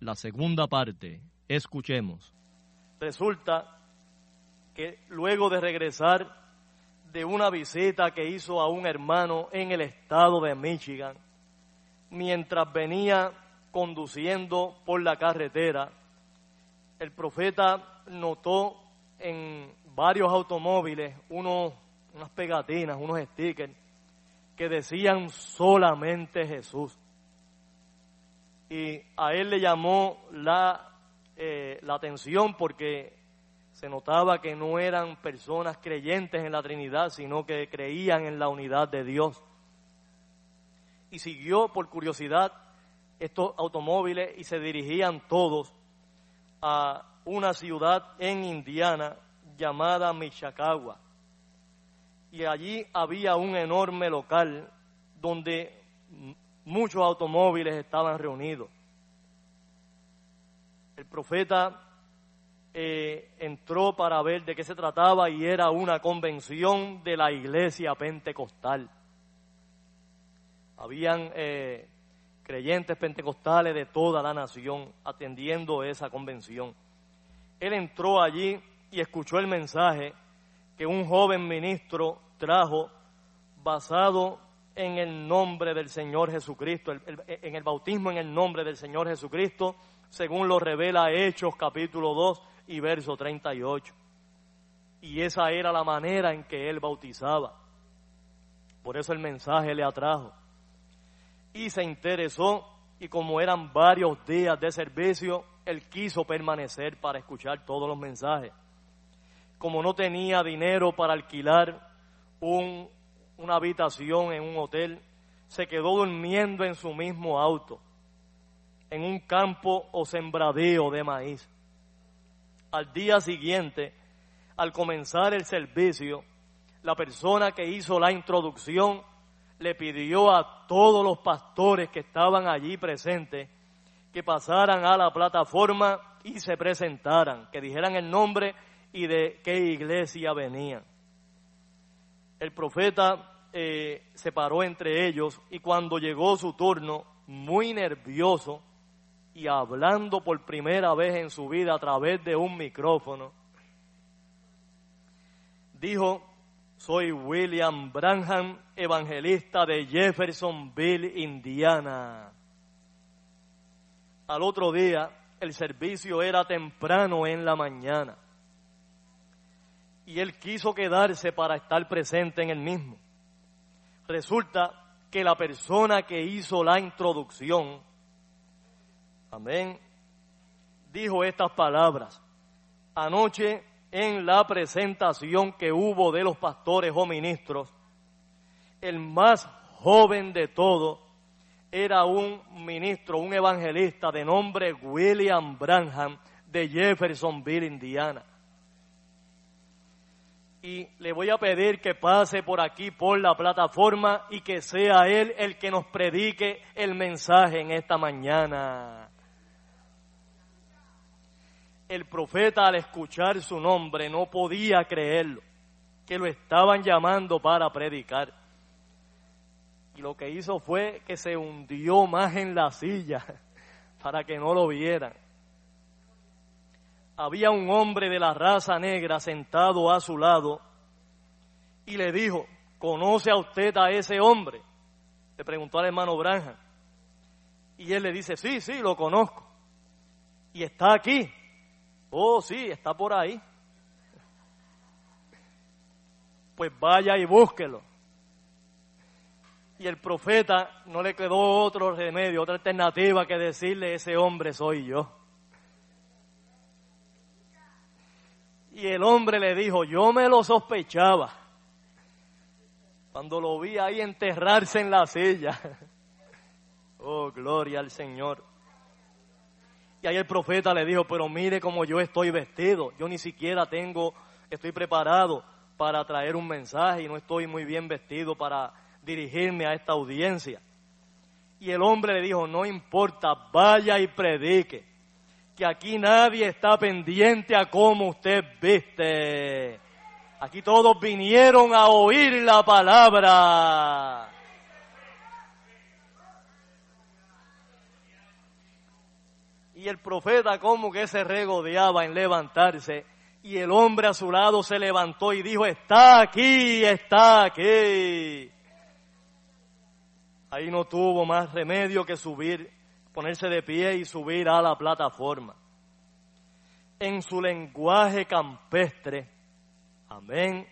La segunda parte. Escuchemos. Resulta que luego de regresar de una visita que hizo a un hermano en el estado de Michigan, mientras venía conduciendo por la carretera, el profeta notó en varios automóviles unos, unas pegatinas, unos stickers que decían solamente Jesús y a él le llamó la, eh, la atención porque se notaba que no eran personas creyentes en la Trinidad, sino que creían en la unidad de Dios. Y siguió por curiosidad estos automóviles y se dirigían todos a una ciudad en Indiana llamada Michacagua. Y allí había un enorme local donde muchos automóviles estaban reunidos. El profeta eh, entró para ver de qué se trataba y era una convención de la iglesia pentecostal. Habían eh, creyentes pentecostales de toda la nación atendiendo esa convención. Él entró allí y escuchó el mensaje que un joven ministro trajo basado en el nombre del Señor Jesucristo, en el bautismo en el nombre del Señor Jesucristo, según lo revela Hechos capítulo 2 y verso 38. Y esa era la manera en que él bautizaba. Por eso el mensaje le atrajo. Y se interesó y como eran varios días de servicio, él quiso permanecer para escuchar todos los mensajes. Como no tenía dinero para alquilar un, una habitación en un hotel, se quedó durmiendo en su mismo auto, en un campo o sembradío de maíz. Al día siguiente, al comenzar el servicio, la persona que hizo la introducción le pidió a todos los pastores que estaban allí presentes que pasaran a la plataforma y se presentaran, que dijeran el nombre y de qué iglesia venían. El profeta eh, se paró entre ellos y cuando llegó su turno, muy nervioso y hablando por primera vez en su vida a través de un micrófono, dijo, soy William Branham, evangelista de Jeffersonville, Indiana. Al otro día, el servicio era temprano en la mañana. Y él quiso quedarse para estar presente en el mismo. Resulta que la persona que hizo la introducción, amén, dijo estas palabras. Anoche en la presentación que hubo de los pastores o ministros, el más joven de todos era un ministro, un evangelista de nombre William Branham de Jeffersonville, Indiana. Y le voy a pedir que pase por aquí, por la plataforma, y que sea él el que nos predique el mensaje en esta mañana. El profeta al escuchar su nombre no podía creerlo, que lo estaban llamando para predicar y lo que hizo fue que se hundió más en la silla para que no lo vieran. Había un hombre de la raza negra sentado a su lado y le dijo, ¿conoce a usted a ese hombre? Le preguntó al hermano Branham. Y él le dice, sí, sí, lo conozco. Y está aquí. Oh, sí, está por ahí. Pues vaya y búsquelo. Y el profeta no le quedó otro remedio, otra alternativa que decirle, ese hombre soy yo. Y el hombre le dijo, yo me lo sospechaba. Cuando lo vi ahí enterrarse en la silla. Oh, gloria al Señor. Y ahí el profeta le dijo, pero mire cómo yo estoy vestido. Yo ni siquiera tengo, estoy preparado para traer un mensaje y no estoy muy bien vestido para dirigirme a esta audiencia. Y el hombre le dijo, no importa, vaya y predique, que aquí nadie está pendiente a cómo usted viste. Aquí todos vinieron a oír la palabra. Y el profeta como que se regodeaba en levantarse. Y el hombre a su lado se levantó y dijo, está aquí, está aquí. Ahí no tuvo más remedio que subir, ponerse de pie y subir a la plataforma. En su lenguaje campestre, amén,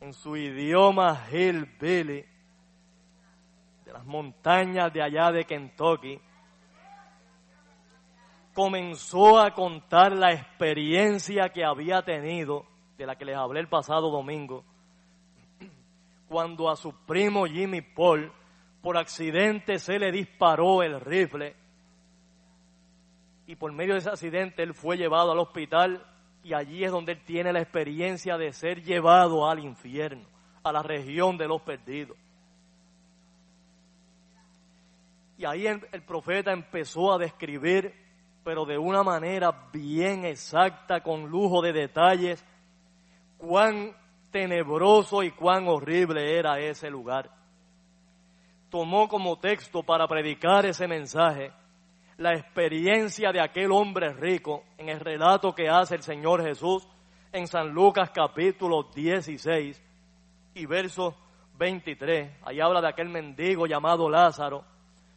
en su idioma hillbilly, de las montañas de allá de Kentucky, comenzó a contar la experiencia que había tenido, de la que les hablé el pasado domingo, cuando a su primo Jimmy Paul por accidente se le disparó el rifle y por medio de ese accidente él fue llevado al hospital y allí es donde él tiene la experiencia de ser llevado al infierno, a la región de los perdidos. Y ahí el, el profeta empezó a describir, pero de una manera bien exacta, con lujo de detalles, cuán tenebroso y cuán horrible era ese lugar tomó como texto para predicar ese mensaje la experiencia de aquel hombre rico en el relato que hace el Señor Jesús en San Lucas capítulo 16 y verso 23. Ahí habla de aquel mendigo llamado Lázaro,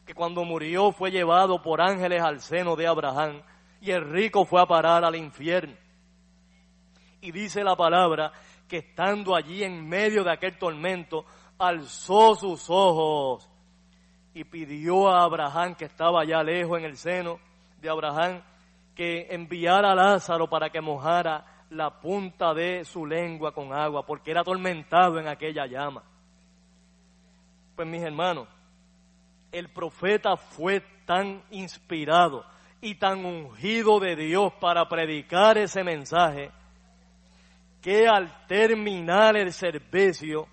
que cuando murió fue llevado por ángeles al seno de Abraham y el rico fue a parar al infierno. Y dice la palabra que estando allí en medio de aquel tormento, alzó sus ojos y pidió a Abraham, que estaba allá lejos en el seno de Abraham, que enviara a Lázaro para que mojara la punta de su lengua con agua, porque era atormentado en aquella llama. Pues mis hermanos, el profeta fue tan inspirado y tan ungido de Dios para predicar ese mensaje, que al terminar el servicio,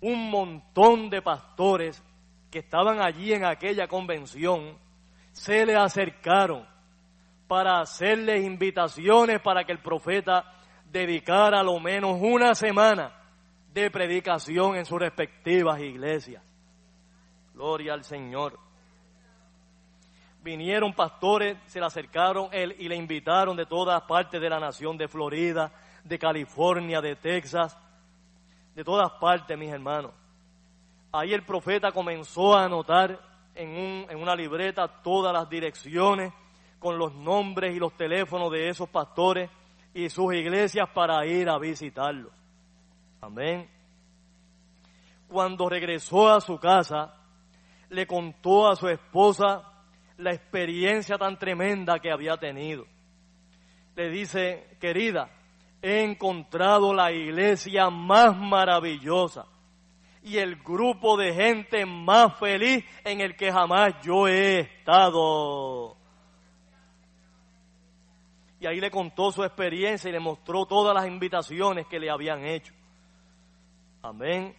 un montón de pastores que estaban allí en aquella convención se le acercaron para hacerles invitaciones para que el profeta dedicara lo menos una semana de predicación en sus respectivas iglesias. Gloria al Señor. Vinieron pastores, se le acercaron él y le invitaron de todas partes de la nación, de Florida, de California, de Texas, de todas partes, mis hermanos. Ahí el profeta comenzó a anotar en, un, en una libreta todas las direcciones con los nombres y los teléfonos de esos pastores y sus iglesias para ir a visitarlos. Amén. Cuando regresó a su casa, le contó a su esposa la experiencia tan tremenda que había tenido. Le dice, querida, he encontrado la iglesia más maravillosa y el grupo de gente más feliz en el que jamás yo he estado. Y ahí le contó su experiencia y le mostró todas las invitaciones que le habían hecho. Amén.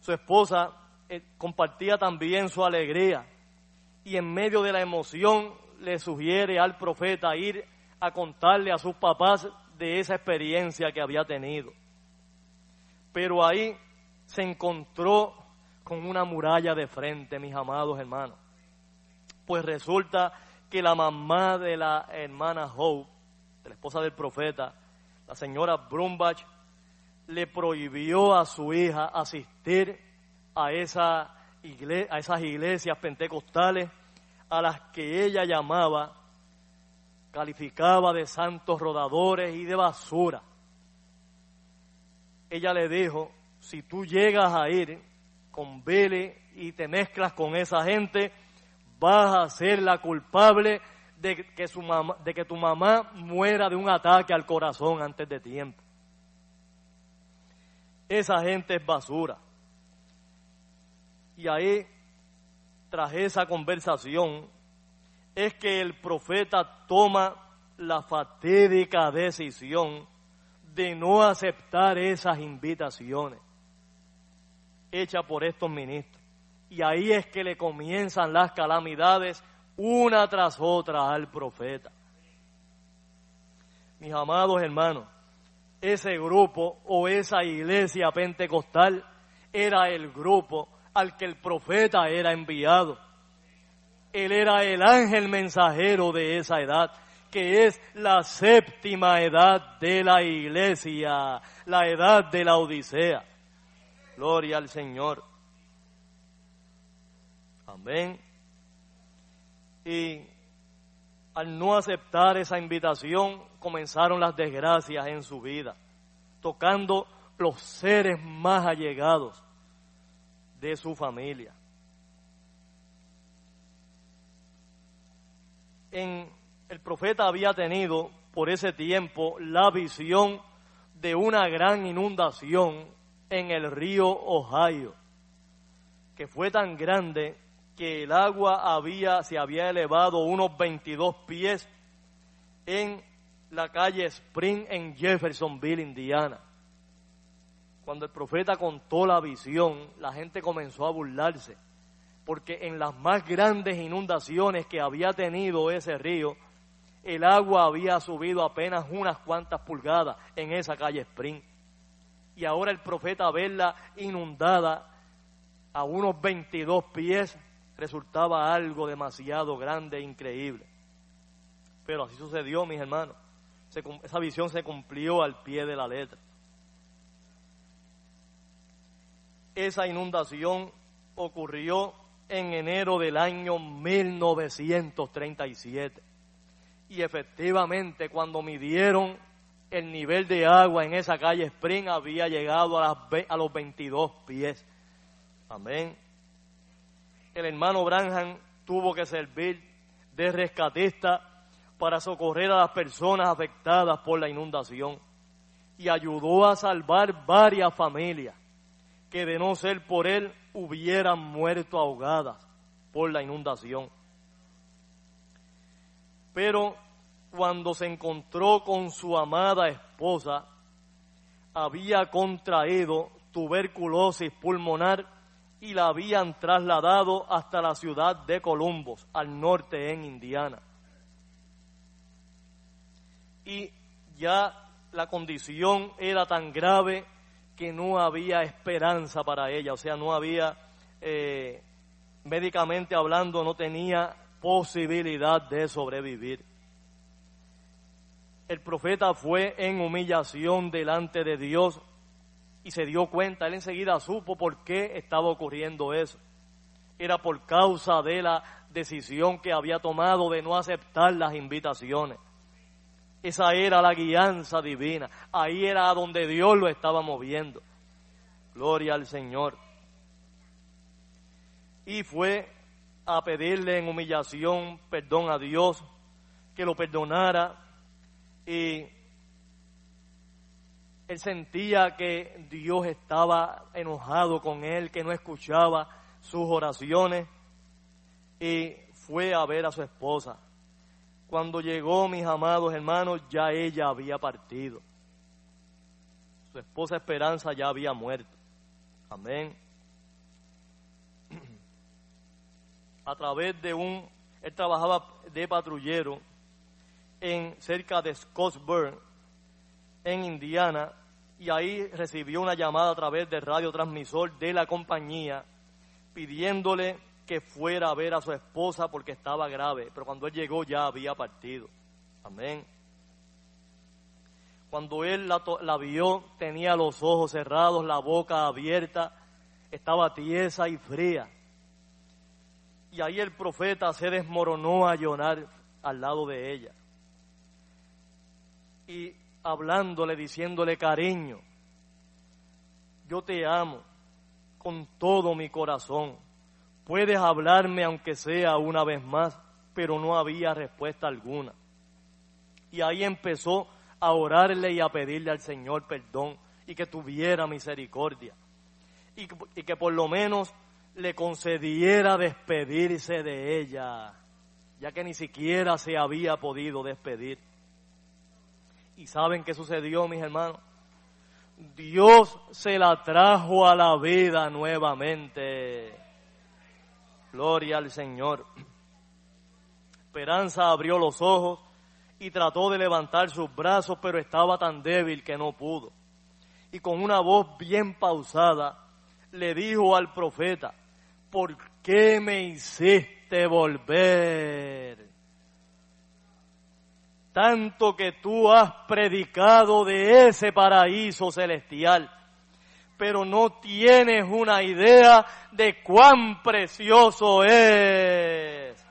Su esposa eh, compartía también su alegría y en medio de la emoción le sugiere al profeta ir a contarle a sus papás de esa experiencia que había tenido. Pero ahí se encontró con una muralla de frente, mis amados hermanos. Pues resulta que la mamá de la hermana Hope, de la esposa del profeta, la señora Brumbach, le prohibió a su hija asistir a, esa a esas iglesias pentecostales a las que ella llamaba, calificaba de santos rodadores y de basura. Ella le dijo, si tú llegas a ir con Billy y te mezclas con esa gente, vas a ser la culpable de que, de que tu mamá muera de un ataque al corazón antes de tiempo. Esa gente es basura. Y ahí, tras esa conversación, es que el profeta toma la fatídica decisión de no aceptar esas invitaciones hechas por estos ministros. Y ahí es que le comienzan las calamidades una tras otra al profeta. Mis amados hermanos, ese grupo o esa iglesia pentecostal era el grupo al que el profeta era enviado. Él era el ángel mensajero de esa edad, que es la séptima edad de la iglesia, la edad de la Odisea. Gloria al Señor. Amén. Y al no aceptar esa invitación, comenzaron las desgracias en su vida, tocando los seres más allegados de su familia. El profeta había tenido por ese tiempo la visión de una gran inundación en el río Ohio, que fue tan grande que el agua había, se había elevado unos 22 pies en la calle Spring en Jeffersonville, Indiana. Cuando el profeta contó la visión, la gente comenzó a burlarse, porque en las más grandes inundaciones que había tenido ese río, el agua había subido apenas unas cuantas pulgadas en esa calle Spring. Y ahora el profeta verla inundada a unos 22 pies resultaba algo demasiado grande e increíble. Pero así sucedió, mis hermanos. esa visión se cumplió al pie de la letra. Esa inundación ocurrió en enero del año 1937. Y efectivamente, cuando midieron el nivel de agua en esa calle Spring, había llegado a, las, a los 22 pies. Amén el hermano Branham tuvo que servir de rescatista para socorrer a las personas afectadas por la inundación y ayudó a salvar varias familias que de no ser por él hubieran muerto ahogadas por la inundación. Pero cuando se encontró con su amada esposa, había contraído tuberculosis pulmonar y la habían trasladado hasta la ciudad de Columbus, al norte en Indiana. Y ya la condición era tan grave que no había esperanza para ella, o sea, no había, eh, médicamente hablando, no tenía posibilidad de sobrevivir. El profeta fue en humillación delante de Dios y se dio cuenta, él enseguida supo por qué estaba ocurriendo eso. Era por causa de la decisión que había tomado de no aceptar las invitaciones. Esa era la guianza divina. Ahí era donde Dios lo estaba moviendo. Gloria al Señor. Y fue a pedirle en humillación perdón a Dios, que lo perdonara. Y él sentía que Dios estaba enojado con él, que no escuchaba sus oraciones. Y fue a ver a su esposa. Cuando llegó, mis amados hermanos, ya ella había partido. Su esposa Esperanza ya había muerto. Amén. A través de un, él trabajaba de patrullero en cerca de Scottsburg, en Indiana, y ahí recibió una llamada a través del radiotransmisor de la compañía pidiéndole que fuera a ver a su esposa porque estaba grave, pero cuando él llegó ya había partido. Amén. Cuando él la, vio, tenía los ojos cerrados, la boca abierta, estaba tiesa y fría. Y ahí el profeta se desmoronó a llorar al lado de ella. Y hablándole, diciéndole, cariño, yo te amo con todo mi corazón Puedes hablarme aunque sea una vez más, pero no había respuesta alguna. Y ahí empezó a orarle y a pedirle al Señor perdón y que tuviera misericordia. Y, que por lo menos le concediera despedirse de ella, ya que ni siquiera se había podido despedir. ¿Y saben qué sucedió, mis hermanos? Dios se la trajo a la vida nuevamente. Gloria al Señor. Esperanza abrió los ojos y trató de levantar sus brazos, pero estaba tan débil que no pudo. Y con una voz bien pausada le dijo al profeta, ¿por qué me hiciste volver? Tanto que tú has predicado de ese paraíso celestial pero no tienes una idea de cuán precioso es.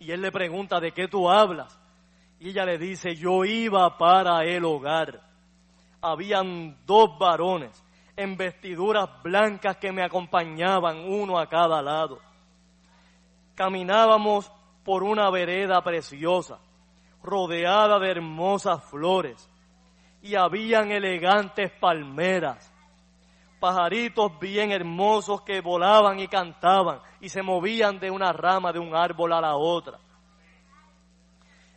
Y él le pregunta, ¿de qué tú hablas? Y ella le dice, yo iba para el hogar. Habían dos varones en vestiduras blancas que me acompañaban, uno a cada lado. Caminábamos por una vereda preciosa, rodeada de hermosas flores y habían elegantes palmeras, pajaritos bien hermosos que volaban y cantaban y se movían de una rama de un árbol a la otra.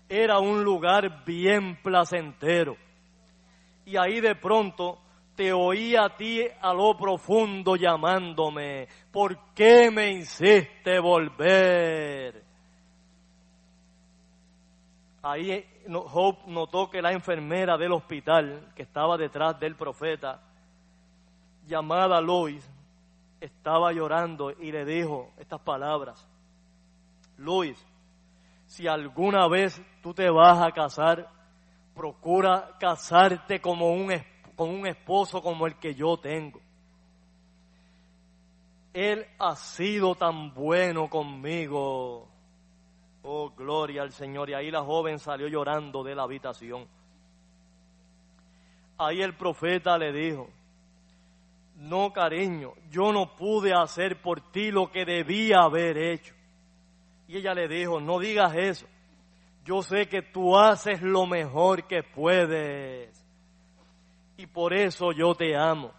Era un lugar bien placentero. Y ahí de pronto te oí a ti a lo profundo llamándome, ¿por qué me hiciste volver? Ahí Hope notó que la enfermera del hospital que estaba detrás del profeta, llamada Lois, estaba llorando y le dijo estas palabras. Luis, si alguna vez tú te vas a casar, procura casarte como un, con un esposo como el que yo tengo. Él ha sido tan bueno conmigo. Oh, gloria al Señor. Y ahí la joven salió llorando de la habitación. Ahí el profeta le dijo, no cariño, yo no pude hacer por ti lo que debía haber hecho. Y ella le dijo, no digas eso. Yo sé que tú haces lo mejor que puedes. Y por eso yo te amo.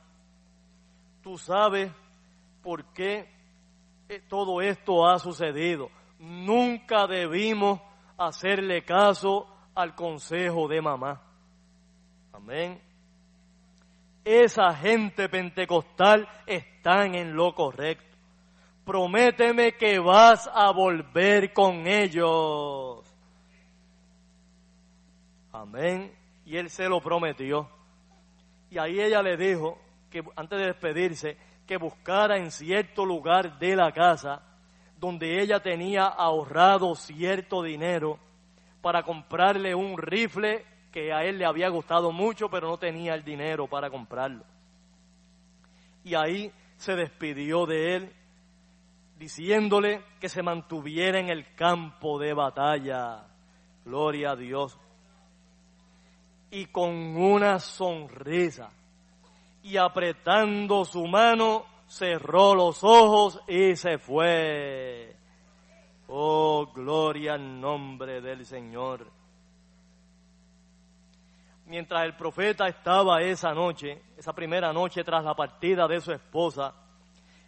Tú sabes por qué eh, todo esto ha sucedido. Nunca debimos hacerle caso al consejo de mamá. Amén. Esa gente pentecostal están en lo correcto. Prométeme que vas a volver con ellos. Amén. Y él se lo prometió. Y ahí ella le dijo que antes de despedirse, que buscara en cierto lugar de la casa donde ella tenía ahorrado cierto dinero para comprarle un rifle que a él le había gustado mucho, pero no tenía el dinero para comprarlo. Y ahí se despidió de él, diciéndole que se mantuviera en el campo de batalla. Gloria a Dios. Y con una sonrisa y apretando su mano, cerró los ojos y se fue. Oh, gloria al nombre del Señor. Mientras el profeta estaba esa noche, esa primera noche tras la partida de su esposa,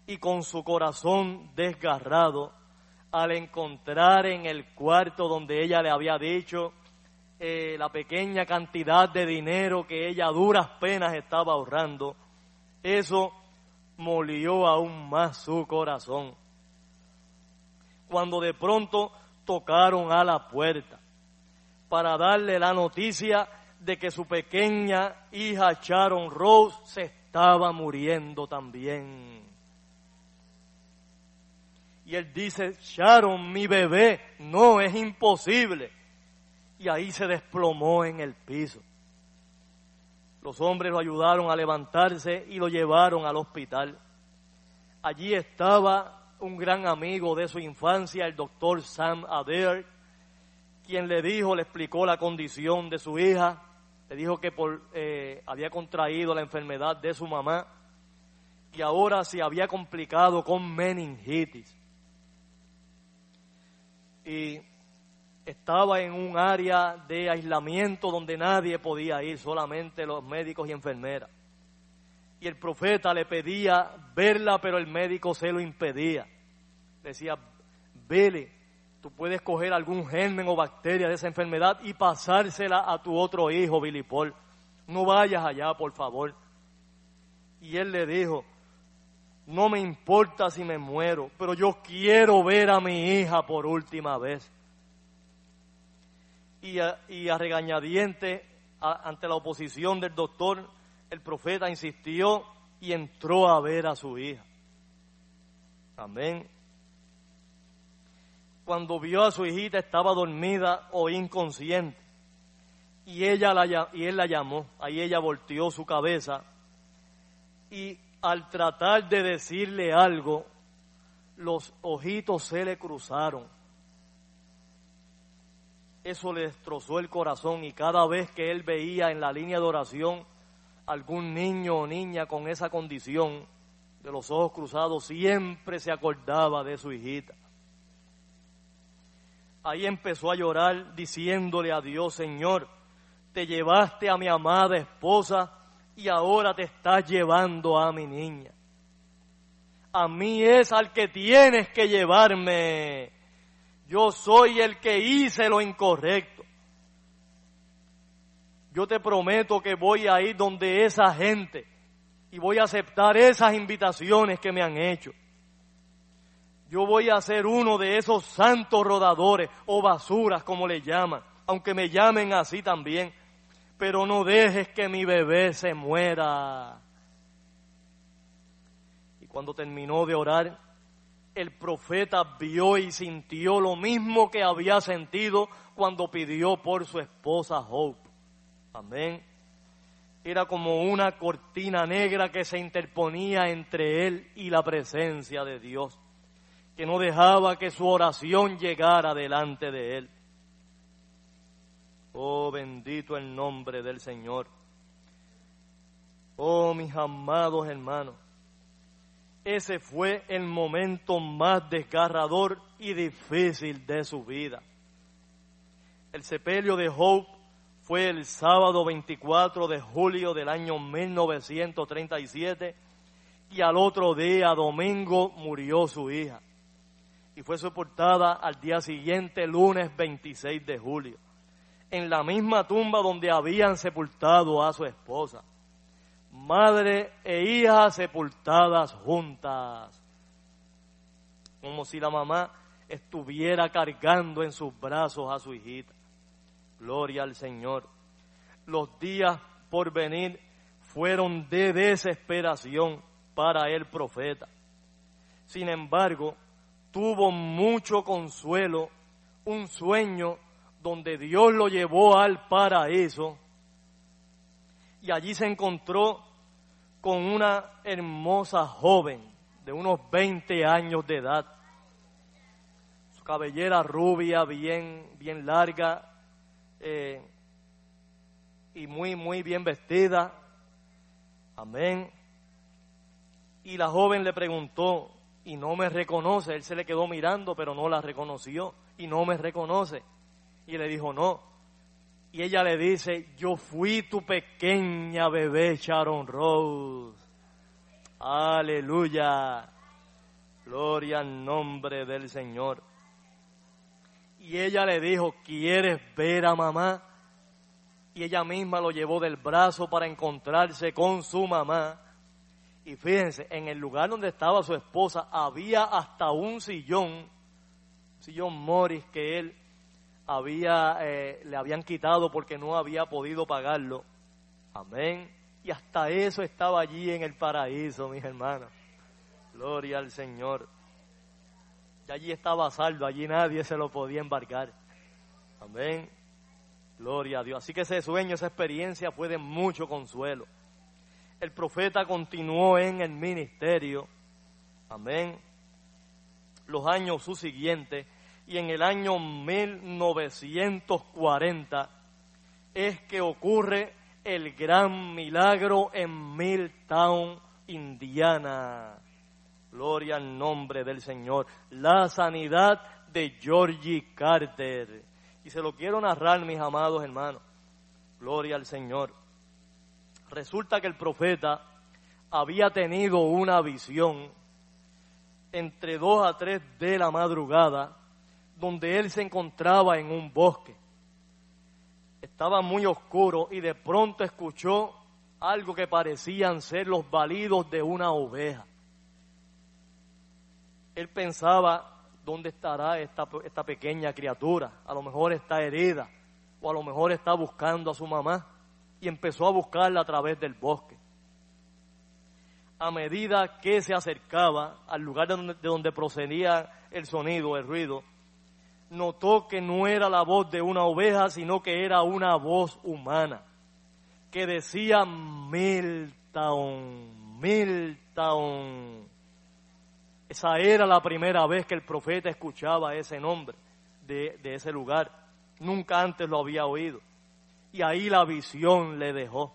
y con su corazón desgarrado, al encontrar en el cuarto donde ella le había dicho eh, la pequeña cantidad de dinero que ella a duras penas estaba ahorrando, eso molió aún más su corazón. Cuando de pronto tocaron a la puerta para darle la noticia de que su pequeña hija Sharon Rose se estaba muriendo también. Y él dice, Sharon, mi bebé, no es imposible y ahí se desplomó en el piso. Los hombres lo ayudaron a levantarse y lo llevaron al hospital. Allí estaba un gran amigo de su infancia, el doctor Sam Adair, quien le dijo, le explicó la condición de su hija, le dijo que por, eh, había contraído la enfermedad de su mamá y ahora se había complicado con meningitis. Y estaba en un área de aislamiento donde nadie podía ir, solamente los médicos y enfermeras. Y el profeta le pedía verla, pero el médico se lo impedía. Decía, vele, tú puedes coger algún germen o bacteria de esa enfermedad y pasársela a tu otro hijo, Billy Paul. No vayas allá, por favor. Y él le dijo, no me importa si me muero, pero yo quiero ver a mi hija por última vez y a, regañadiente ante la oposición del doctor, el profeta insistió y entró a ver a su hija. Amén. Cuando vio a su hijita estaba dormida o inconsciente y ella la, y él la llamó. Ahí ella volteó su cabeza y al tratar de decirle algo, los ojitos se le cruzaron eso le destrozó el corazón y cada vez que él veía en la línea de oración algún niño o niña con esa condición de los ojos cruzados, siempre se acordaba de su hijita. Ahí empezó a llorar diciéndole a Dios, Señor, te llevaste a mi amada esposa y ahora te estás llevando a mi niña. A mí es al que tienes que llevarme yo soy el que hice lo incorrecto. Yo te prometo que voy a ir donde esa gente y voy a aceptar esas invitaciones que me han hecho. Yo voy a ser uno de esos santos rodadores o basuras como le llaman, aunque me llamen así también. Pero no dejes que mi bebé se muera. Y cuando terminó de orar, el profeta vio y sintió lo mismo que había sentido cuando pidió por su esposa Hope. Amén. Era como una cortina negra que se interponía entre él y la presencia de Dios, que no dejaba que su oración llegara delante de él. Oh, bendito el nombre del Señor. Oh, mis amados hermanos ese fue el momento más desgarrador y difícil de su vida. El sepelio de Hope fue el sábado 24 de julio del año 1937 y al otro día, domingo, murió su hija y fue sepultada al día siguiente, lunes 26 de julio, en la misma tumba donde habían sepultado a su esposa. Madre e hija sepultadas juntas, como si la mamá estuviera cargando en sus brazos a su hijita. Gloria al Señor. Los días por venir fueron de desesperación para el profeta. Sin embargo, tuvo mucho consuelo, un sueño donde Dios lo llevó al paraíso y allí se encontró con una hermosa joven de unos 20 años de edad. Su cabellera rubia, bien, bien larga eh, y muy, muy bien vestida. Amén. Y la joven le preguntó, y no me reconoce. Él se le quedó mirando, pero no la reconoció y no me reconoce. Y le dijo, no. Y ella le dice, yo fui tu pequeña bebé Sharon Rose. Aleluya. Gloria al nombre del Señor. Y ella le dijo, ¿quieres ver a mamá? Y ella misma lo llevó del brazo para encontrarse con su mamá. Y fíjense, en el lugar donde estaba su esposa había hasta un sillón, un sillón Morris que él había, eh, le habían quitado porque no había podido pagarlo. Amén. Y hasta eso estaba allí en el paraíso, mis hermanos. Gloria al Señor. Y allí estaba salvo, allí nadie se lo podía embarcar. Amén. Gloria a Dios. Así que ese sueño, esa experiencia fue de mucho consuelo el profeta continuó en el ministerio. Amén. Los años subsiguientes y en el año 1940 es que ocurre el gran milagro en Milltown, Indiana. Gloria al nombre del Señor. La sanidad de Georgie Carter. Y se lo quiero narrar, mis amados hermanos. Gloria al Señor. Resulta que el profeta había tenido una visión entre dos a tres de la madrugada, donde él se encontraba en un bosque. Estaba muy oscuro y de pronto escuchó algo que parecían ser los balidos de una oveja. Él pensaba, ¿dónde estará esta, esta pequeña criatura? A lo mejor está herida o a lo mejor está buscando a su mamá y empezó a buscarla a través del bosque. A medida que se acercaba al lugar de donde, procedía el sonido, el ruido, notó que no era la voz de una oveja, sino que era una voz humana, que decía Miltown, Miltown. Esa era la primera vez que el profeta escuchaba ese nombre de ese lugar. Nunca antes lo había oído y ahí la visión le dejó.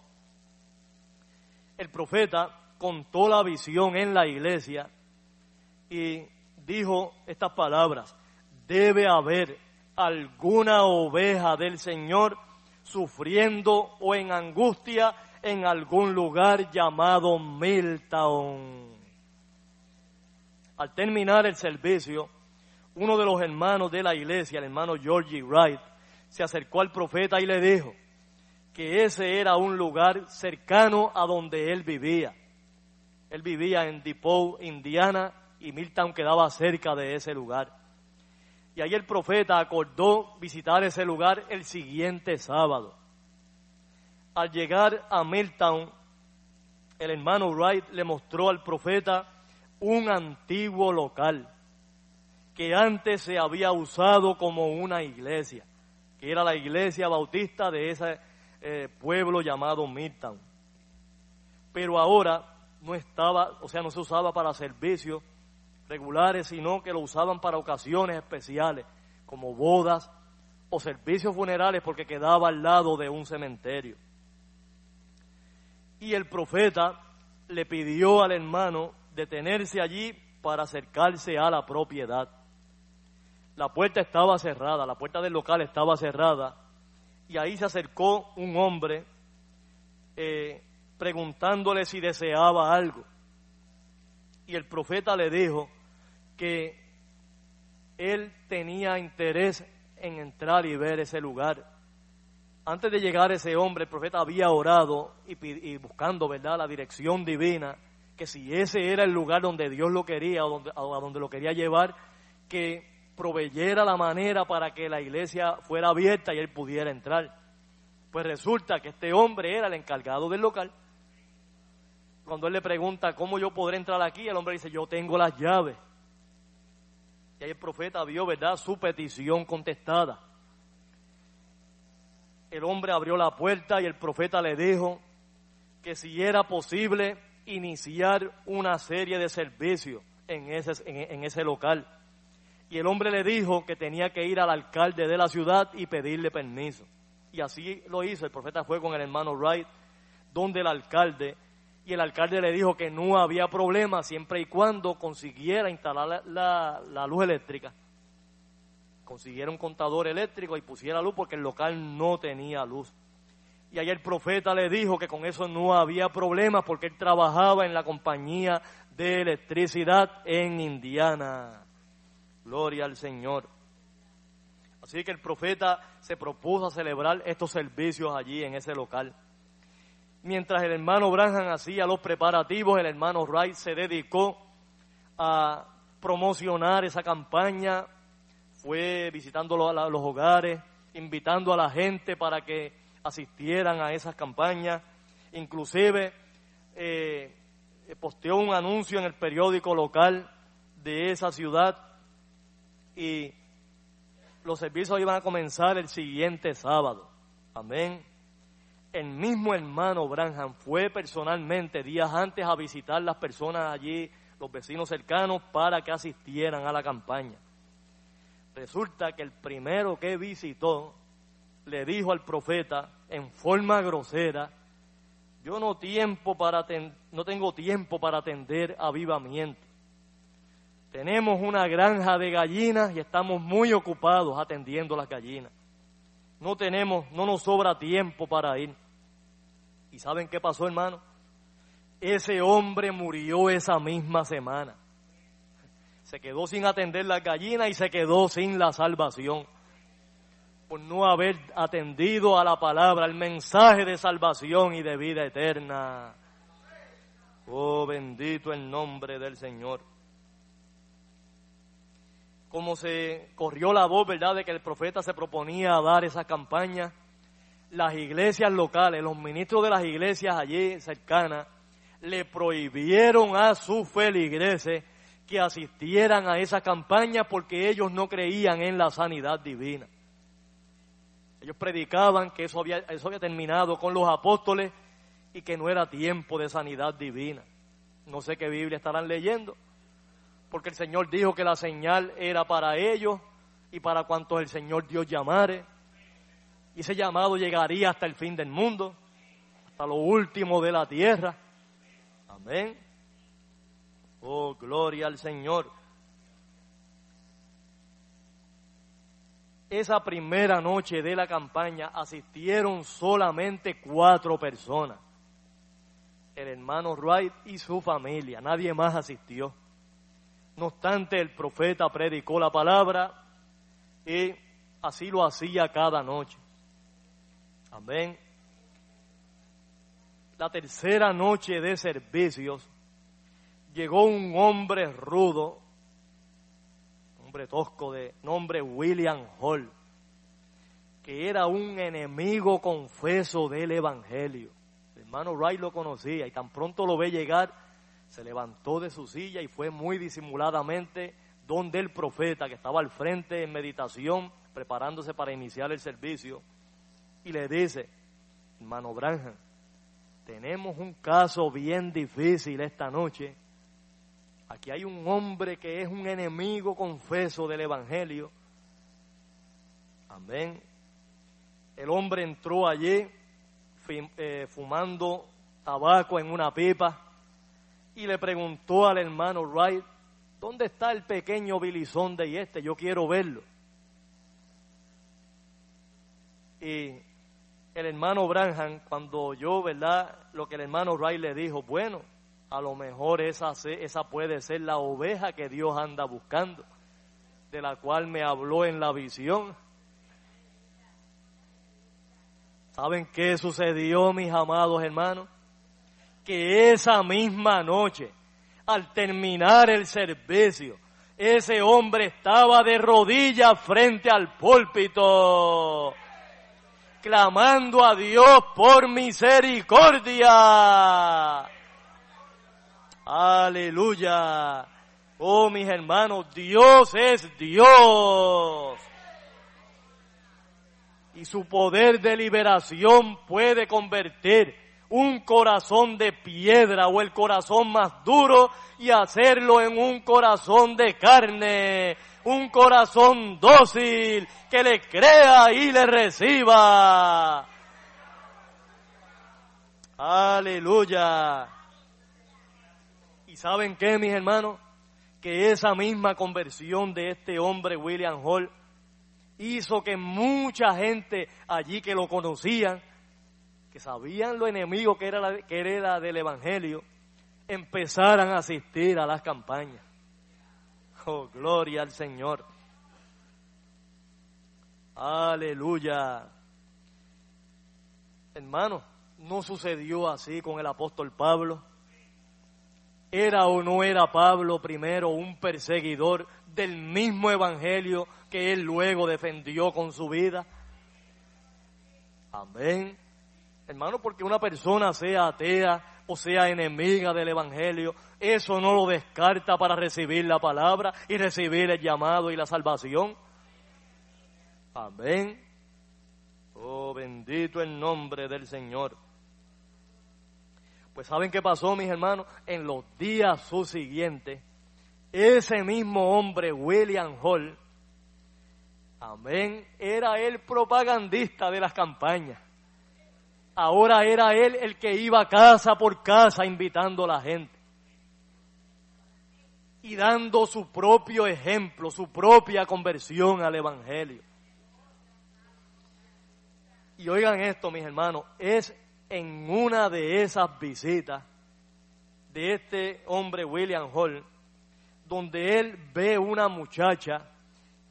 El profeta contó la visión en la iglesia y dijo estas palabras, debe haber alguna oveja del Señor sufriendo o en angustia en algún lugar llamado Miltown. Al terminar el servicio, uno de los hermanos de la iglesia, el hermano Georgie Wright, se acercó al profeta y le dijo, que ese era un lugar cercano a donde él vivía. Él vivía en Depot, Indiana, y Milton quedaba cerca de ese lugar. Y ahí el profeta acordó visitar ese lugar el siguiente sábado. Al llegar a Milton, el hermano Wright le mostró al profeta un antiguo local que antes se había usado como una iglesia, que era la iglesia bautista de esa eh, pueblo llamado Midtown. Pero ahora no estaba, o sea, no se usaba para servicios regulares, sino que lo usaban para ocasiones especiales, como bodas o servicios funerales, porque quedaba al lado de un cementerio. Y el profeta le pidió al hermano detenerse allí para acercarse a la propiedad. La puerta estaba cerrada, la puerta del local estaba cerrada, y ahí se acercó un hombre eh, preguntándole si deseaba algo. Y el profeta le dijo que él tenía interés en entrar y ver ese lugar. Antes de llegar ese hombre, el profeta había orado y, buscando, ¿verdad?, la dirección divina, que si ese era el lugar donde Dios lo quería o donde, a donde lo quería llevar, que proveyera la manera para que la iglesia fuera abierta y él pudiera entrar. Pues resulta que este hombre era el encargado del local. Cuando él le pregunta cómo yo podré entrar aquí, el hombre dice, yo tengo las llaves. Y ahí el profeta vio, ¿verdad?, su petición contestada. El hombre abrió la puerta y el profeta le dijo que si era posible iniciar una serie de servicios en ese, en ese local. Y el hombre le dijo que tenía que ir al alcalde de la ciudad y pedirle permiso. Y así lo hizo. El profeta fue con el hermano Wright, donde el alcalde, y el alcalde le dijo que no había problema siempre y cuando consiguiera instalar la, luz eléctrica. Consiguiera un contador eléctrico y pusiera luz porque el local no tenía luz. Y ahí el profeta le dijo que con eso no había problema porque él trabajaba en la compañía de electricidad en Indiana. Gloria al Señor. Así que el profeta se propuso celebrar estos servicios allí en ese local. Mientras el hermano Branham hacía los preparativos, el hermano Wright se dedicó a promocionar esa campaña, fue visitando los, hogares, invitando a la gente para que asistieran a esas campañas, inclusive eh, posteó un anuncio en el periódico local de esa ciudad y los servicios iban a comenzar el siguiente sábado. Amén. El mismo hermano Branham fue personalmente días antes a visitar las personas allí, los vecinos cercanos, para que asistieran a la campaña. Resulta que el primero que visitó le dijo al profeta en forma grosera, yo no, tiempo para no tengo tiempo para atender avivamiento. Tenemos una granja de gallinas y estamos muy ocupados atendiendo las gallinas. No tenemos, no nos sobra tiempo para ir. ¿Y saben qué pasó, hermano? Ese hombre murió esa misma semana. Se quedó sin atender las gallinas y se quedó sin la salvación. Por no haber atendido a la palabra, al mensaje de salvación y de vida eterna. Oh, bendito el nombre del Señor como se corrió la voz, ¿verdad?, de que el profeta se proponía a dar esa campaña, las iglesias locales, los ministros de las iglesias allí cercanas, le prohibieron a sus feligreses que asistieran a esa campaña porque ellos no creían en la sanidad divina. Ellos predicaban que eso había, eso había terminado con los apóstoles y que no era tiempo de sanidad divina. No sé qué Biblia estarán leyendo, porque el Señor dijo que la señal era para ellos y para cuantos el Señor Dios llamare. Y ese llamado llegaría hasta el fin del mundo, hasta lo último de la tierra. Amén. Oh, gloria al Señor. Esa primera noche de la campaña asistieron solamente cuatro personas. El hermano Wright y su familia. Nadie más asistió. No obstante, el profeta predicó la palabra y así lo hacía cada noche. Amén. La tercera noche de servicios llegó un hombre rudo, hombre tosco de nombre William Hall, que era un enemigo confeso del Evangelio. El hermano Wright lo conocía y tan pronto lo ve llegar, se levantó de su silla y fue muy disimuladamente donde el profeta que estaba al frente en meditación, preparándose para iniciar el servicio, y le dice, hermano Branham, tenemos un caso bien difícil esta noche. Aquí hay un hombre que es un enemigo confeso del Evangelio. Amén. El hombre entró allí eh, fumando tabaco en una pipa y le preguntó al hermano Wright, ¿dónde está el pequeño Bilizonde y este? Yo quiero verlo. Y el hermano Branham, cuando oyó, ¿verdad? Lo que el hermano Wright le dijo, bueno, a lo mejor esa, esa puede ser la oveja que Dios anda buscando, de la cual me habló en la visión. ¿Saben qué sucedió, mis amados hermanos? Que esa misma noche, al terminar el servicio, ese hombre estaba de rodillas frente al púlpito clamando a Dios por misericordia. Aleluya. Oh, mis hermanos, Dios es Dios. Y su poder de liberación puede convertir un corazón de piedra o el corazón más duro y hacerlo en un corazón de carne un corazón dócil que le crea y le reciba. Aleluya. ¿Y saben qué, mis hermanos? Que esa misma conversión de este hombre, William Hall, hizo que mucha gente allí que lo conocían, que sabían lo enemigo que era, que era del Evangelio, empezaran a asistir a las campañas. Oh, gloria al Señor. Aleluya. Hermano, no sucedió así con el apóstol Pablo. ¿Era o no era Pablo primero un perseguidor del mismo evangelio que él luego defendió con su vida? Amén. Hermano, porque una persona sea atea, o sea enemiga del Evangelio, eso no lo descarta para recibir la palabra y recibir el llamado y la salvación. Amén. Oh, bendito el nombre del Señor. Pues ¿saben qué pasó, mis hermanos? En los días subsiguientes, ese mismo hombre, William Hall, amén, era el propagandista de las campañas. Ahora era él el que iba casa por casa invitando a la gente. Y dando su propio ejemplo, su propia conversión al Evangelio. Y oigan esto, mis hermanos, es en una de esas visitas de este hombre William Hall, donde él ve una muchacha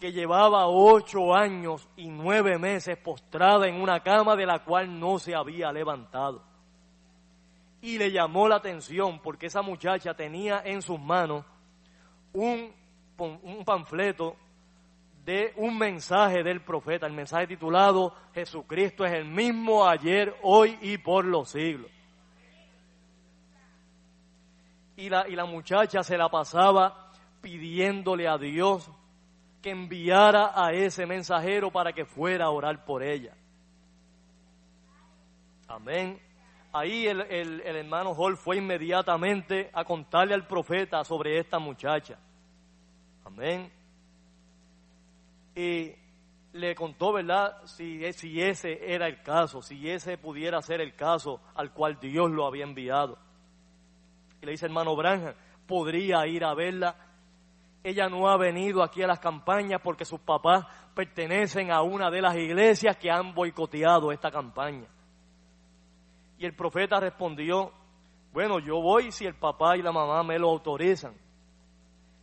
que llevaba ocho años y nueve meses postrada en una cama de la cual no se había levantado. Y le llamó la atención porque esa muchacha tenía en sus manos un, un panfleto de un mensaje del profeta, el mensaje titulado Jesucristo es el mismo ayer, hoy y por los siglos. Y la, y la muchacha se la pasaba pidiéndole a Dios que enviara a ese mensajero para que fuera a orar por ella. Amén. Ahí el, el, hermano Hall fue inmediatamente a contarle al profeta sobre esta muchacha. Amén. Y le contó, ¿verdad? Si, si ese era el caso, si ese pudiera ser el caso al cual Dios lo había enviado. Y le dice, hermano Branja, podría ir a verla ella no ha venido aquí a las campañas porque sus papás pertenecen a una de las iglesias que han boicoteado esta campaña. Y el profeta respondió, bueno, yo voy si el papá y la mamá me lo autorizan.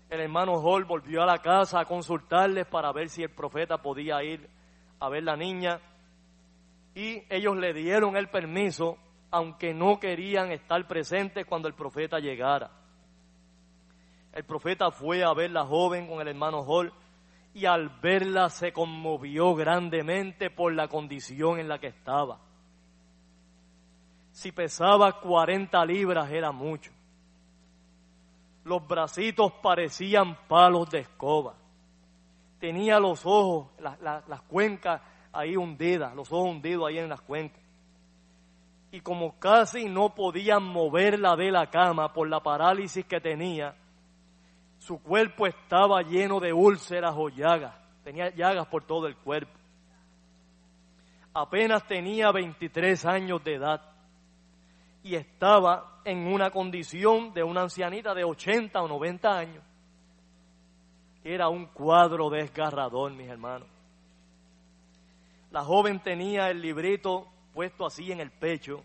El hermano Hall volvió a la casa a consultarles para ver si el profeta podía ir a ver la niña. Y ellos le dieron el permiso, aunque no querían estar presentes cuando el profeta llegara. El profeta fue a ver la joven con el hermano Hall y al verla se conmovió grandemente por la condición en la que estaba. Si pesaba 40 libras era mucho. Los bracitos parecían palos de escoba. Tenía los ojos, las cuencas ahí hundidas, los ojos hundidos ahí en las cuencas. Y como casi no podían moverla de la cama por la parálisis que tenía, su cuerpo estaba lleno de úlceras o llagas. Tenía llagas por todo el cuerpo. Apenas tenía 23 años de edad. y estaba en una condición de una ancianita de 80 o 90 años. Era un cuadro desgarrador, mis hermanos. La joven tenía el librito puesto así en el pecho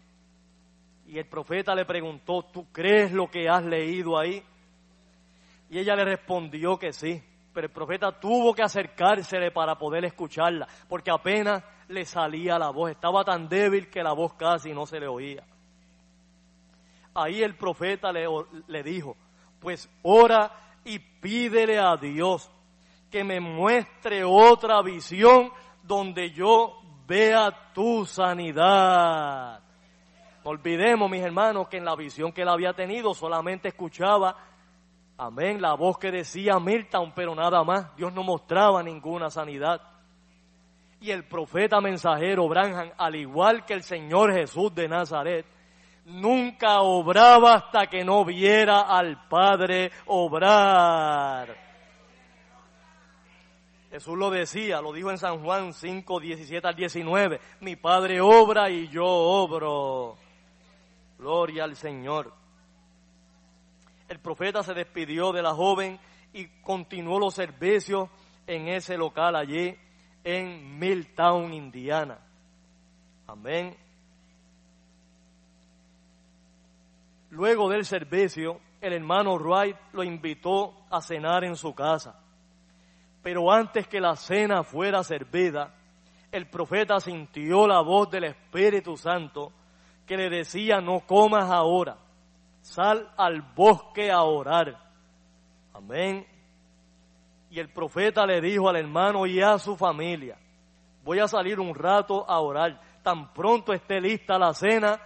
y el profeta le preguntó, ¿tú crees lo que has leído ahí? Y ella le respondió que sí, pero el profeta tuvo que acercársele para poder escucharla, porque apenas le salía la voz, estaba tan débil que la voz casi no se le oía. Ahí el profeta le, le dijo, pues ora y pídele a Dios que me muestre otra visión donde yo vea tu sanidad. No olvidemos, mis hermanos, que en la visión que él había tenido solamente escuchaba, amén, la voz que decía Milton, pero nada más. Dios no mostraba ninguna sanidad. Y el profeta mensajero Branham, al igual que el Señor Jesús de Nazaret, nunca obraba hasta que no viera al Padre obrar. Jesús lo decía, lo dijo en San Juan 5, 17 al 19. Mi Padre obra y yo obro. Gloria al Señor. El profeta se despidió de la joven y continuó los servicios en ese local allí en Milltown, Indiana. Amén. Luego del servicio, el hermano Wright lo invitó a cenar en su casa. Pero antes que la cena fuera servida, el profeta sintió la voz del Espíritu Santo que le decía, no comas ahora, sal al bosque a orar. Amén. Y el profeta le dijo al hermano y a su familia, voy a salir un rato a orar. Tan pronto esté lista la cena,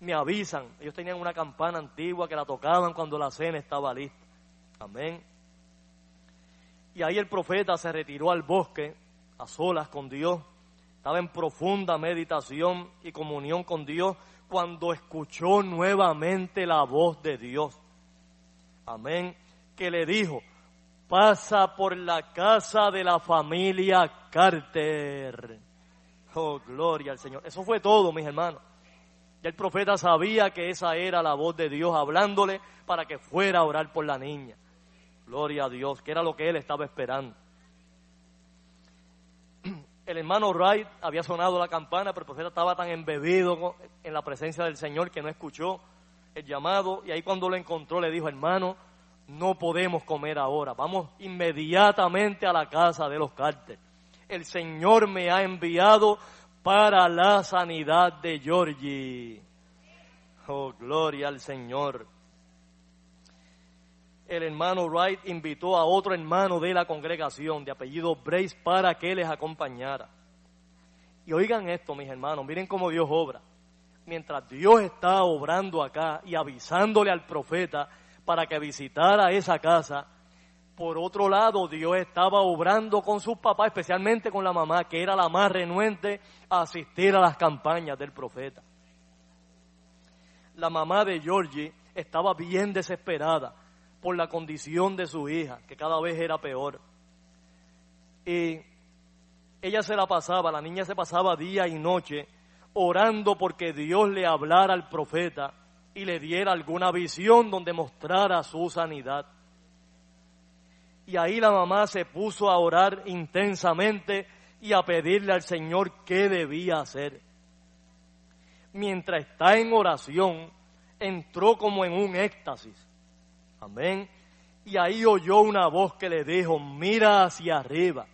me avisan. Ellos tenían una campana antigua que la tocaban cuando la cena estaba lista. Amén. Y ahí el profeta se retiró al bosque a solas con Dios. Estaba en profunda meditación y comunión con Dios cuando escuchó nuevamente la voz de Dios. Amén. Que le dijo, pasa por la casa de la familia Carter. Oh, gloria al Señor. Eso fue todo, mis hermanos. Ya el profeta sabía que esa era la voz de Dios hablándole para que fuera a orar por la niña. Gloria a Dios, que era lo que él estaba esperando. El hermano Wright había sonado la campana, pero el profeta estaba tan embebido en la presencia del Señor que no escuchó el llamado. Y ahí cuando lo encontró le dijo, hermano, no podemos comer ahora, vamos inmediatamente a la casa de los cárteles. El Señor me ha enviado para la sanidad de Georgie. Oh, gloria al Señor el hermano Wright invitó a otro hermano de la congregación de apellido Brace para que les acompañara. Y oigan esto, mis hermanos, miren cómo Dios obra. Mientras Dios está obrando acá y avisándole al profeta para que visitara esa casa, por otro lado, Dios estaba obrando con sus papás, especialmente con la mamá, que era la más renuente a asistir a las campañas del profeta. La mamá de Georgie estaba bien desesperada por la condición de su hija, que cada vez era peor. Y ella se la pasaba, la niña se pasaba día y noche orando porque Dios le hablara al profeta y le diera alguna visión donde mostrara su sanidad. Y ahí la mamá se puso a orar intensamente y a pedirle al Señor qué debía hacer. Mientras está en oración, entró como en un éxtasis Amén. Y ahí oyó una voz que le dijo, mira hacia arriba.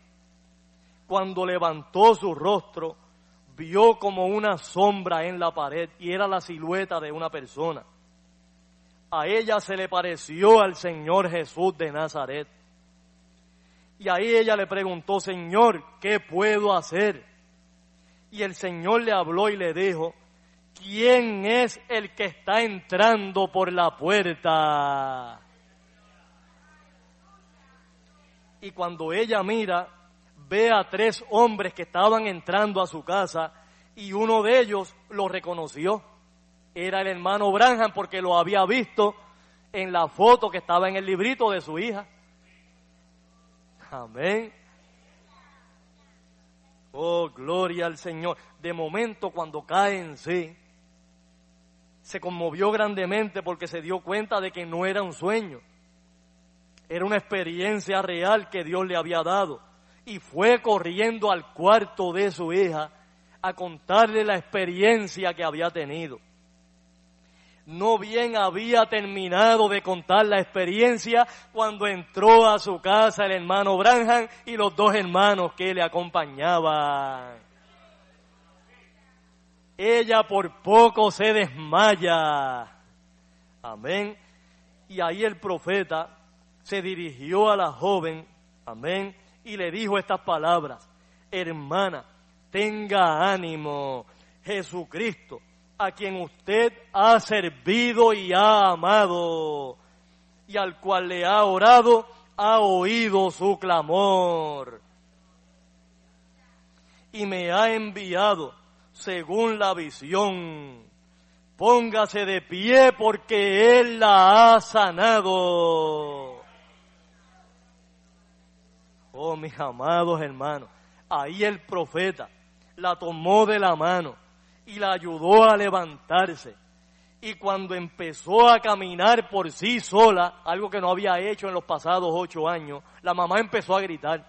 Cuando levantó su rostro, vio como una sombra en la pared y era la silueta de una persona. A ella se le pareció al Señor Jesús de Nazaret. Y ahí ella le preguntó, Señor, ¿qué puedo hacer? Y el Señor le habló y le dijo, ¿quién es el que está entrando por la puerta? Y cuando ella mira, ve a tres hombres que estaban entrando a su casa y uno de ellos lo reconoció. Era el hermano Branham porque lo había visto en la foto que estaba en el librito de su hija. Amén. Oh, gloria al Señor. De momento, cuando cae en sí, se conmovió grandemente porque se dio cuenta de que no era un sueño, era una experiencia real que Dios le había dado. Y fue corriendo al cuarto de su hija a contarle la experiencia que había tenido. No bien había terminado de contar la experiencia cuando entró a su casa el hermano Branham y los dos hermanos que le acompañaban. Ella por poco se desmaya. Amén. Y ahí el profeta se dirigió a la joven, amén, y le dijo estas palabras, hermana, tenga ánimo, Jesucristo, a quien usted ha servido y ha amado, y al cual le ha orado, ha oído su clamor, y me ha enviado según la visión. Póngase de pie porque Él la ha sanado. Oh, mis amados hermanos, ahí el profeta la tomó de la mano y la ayudó a levantarse. Y cuando empezó a caminar por sí sola, algo que no había hecho en los pasados ocho años, la mamá empezó a gritar.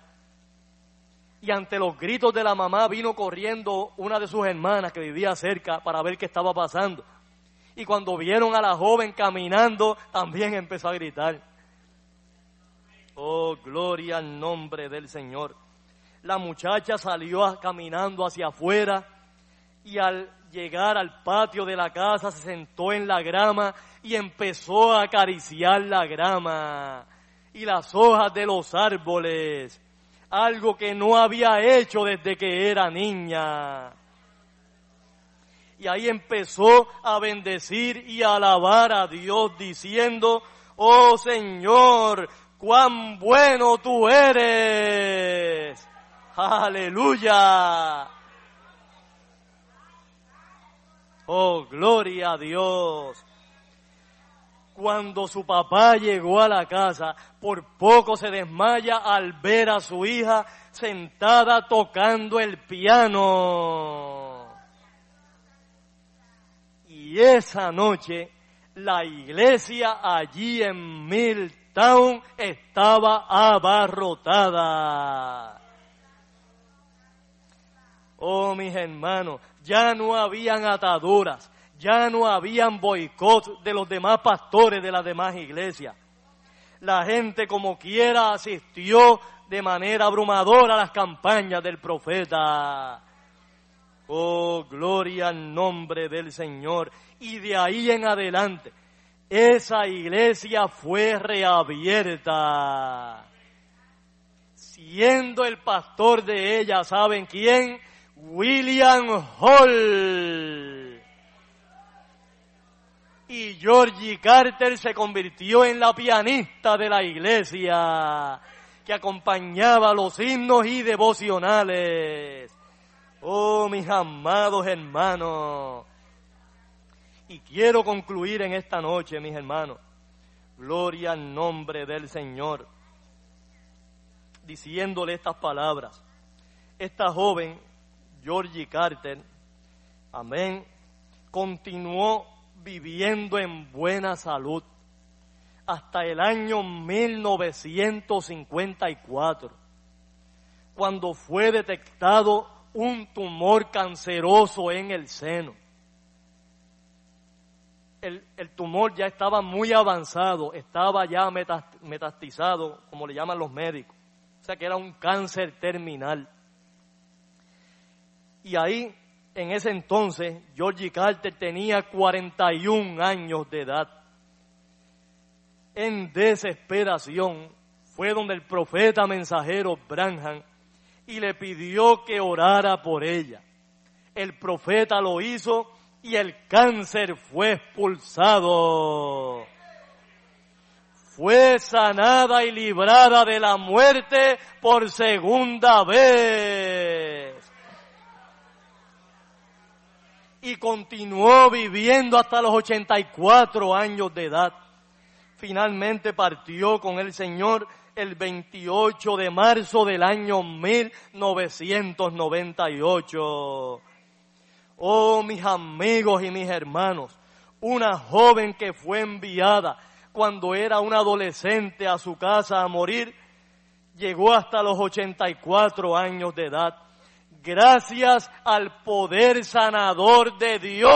Y ante los gritos de la mamá vino corriendo una de sus hermanas que vivía cerca para ver qué estaba pasando. Y cuando vieron a la joven caminando, también empezó a gritar. Oh, gloria al nombre del Señor. La muchacha salió caminando hacia afuera y al llegar al patio de la casa se sentó en la grama y empezó a acariciar la grama y las hojas de los árboles, algo que no había hecho desde que era niña. Y ahí empezó a bendecir y alabar a Dios diciendo, oh Señor, cuán bueno tú eres. Aleluya. Oh, gloria a Dios. Cuando su papá llegó a la casa, por poco se desmaya al ver a su hija sentada tocando el piano. Y esa noche, la iglesia allí en Estaba abarrotada. Oh, mis hermanos, ya no habían ataduras, ya no habían boicot de los demás pastores de las demás iglesias. La gente como quiera asistió de manera abrumadora a las campañas del profeta. Oh, gloria al nombre del Señor. Y de ahí en adelante, esa iglesia fue reabierta. Siendo el pastor de ella, ¿saben quién? William Hall. Y Georgie Carter se convirtió en la pianista de la iglesia que acompañaba los himnos y devocionales. Oh, mis amados hermanos. Y quiero concluir en esta noche, mis hermanos. Gloria al nombre del Señor. Diciéndole estas palabras. Esta joven Georgie Carter, amén, continuó viviendo en buena salud hasta el año 1954, cuando fue detectado un tumor canceroso en el seno. El, tumor ya estaba muy avanzado, estaba ya metastizado, como le llaman los médicos. O sea que era un cáncer terminal. Y ahí, en ese entonces, Georgie Carter tenía 41 años de edad. En desesperación fue donde el profeta mensajero Branham y le pidió que orara por ella. El profeta lo hizo y el cáncer fue expulsado. Fue sanada y librada de la muerte por segunda vez. y continuó viviendo hasta los 84 años de edad. Finalmente partió con el Señor el 28 de marzo del año 1998. Oh, mis amigos y mis hermanos, una joven que fue enviada cuando era una adolescente a su casa a morir, llegó hasta los 84 años de edad, gracias al poder sanador de Dios,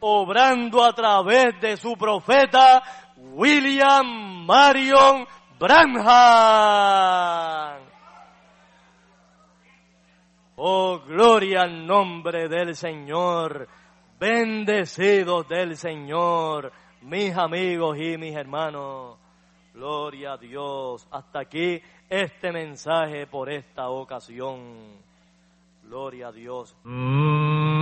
obrando a través de su profeta William Marion Branham. Oh, gloria al nombre del Señor. Bendecidos del Señor, mis amigos y mis hermanos. Gloria a Dios. Hasta aquí este mensaje por esta ocasión. Gloria a Dios. Y